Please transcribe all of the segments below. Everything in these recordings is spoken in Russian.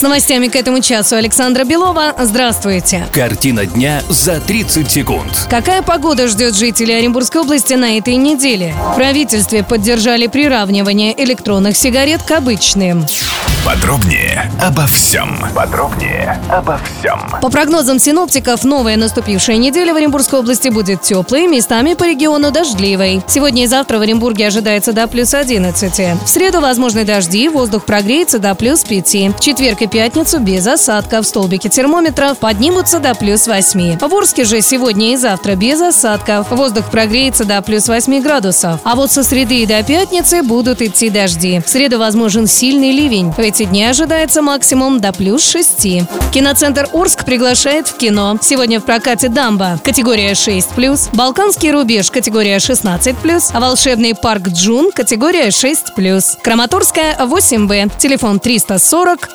С новостями к этому часу Александра Белова. Здравствуйте. Картина дня за 30 секунд. Какая погода ждет жителей Оренбургской области на этой неделе? В правительстве поддержали приравнивание электронных сигарет к обычным. Подробнее обо всем. Подробнее обо всем. По прогнозам синоптиков, новая наступившая неделя в Оренбургской области будет теплой, местами по региону дождливой. Сегодня и завтра в Оренбурге ожидается до плюс 11. В среду возможны дожди, воздух прогреется до плюс 5. В четверг и пятницу без осадков. Столбики термометров поднимутся до плюс 8. В Орске же сегодня и завтра без осадков. Воздух прогреется до плюс 8 градусов. А вот со среды и до пятницы будут идти дожди. В среду возможен сильный ливень. В эти дни ожидается максимум до плюс 6. Киноцентр Орск приглашает в кино. Сегодня в прокате «Дамба» категория 6+, «Балканский рубеж» категория 16+, а «Волшебный парк Джун» категория 6+, Краматорская 8Б, телефон 340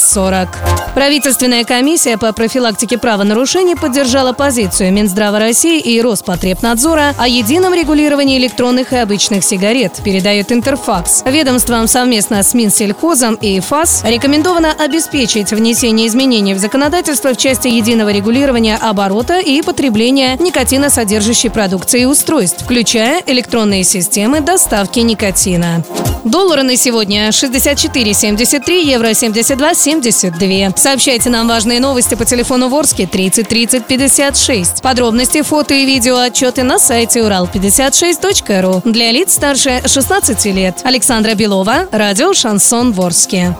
040. Правительственная комиссия по профилактике правонарушений поддержала позицию Минздрава России и Роспотребнадзора о едином регулировании электронных и обычных сигарет, передает Интерфакс. Ведомствам совместно с Минсельхозом и ФАС рекомендовано обеспечить внесение изменений в законодательство в части единого регулирования оборота и потребления никотиносодержащей продукции и устройств, включая электронные системы доставки никотина. Доллары на сегодня 64,73, евро 72,72. Сообщайте нам важные новости по телефону Ворске 30 30 56. Подробности, фото и видео отчеты на сайте урал56.ру. Для лиц старше 16 лет. Александра Белова, радио «Шансон Ворске».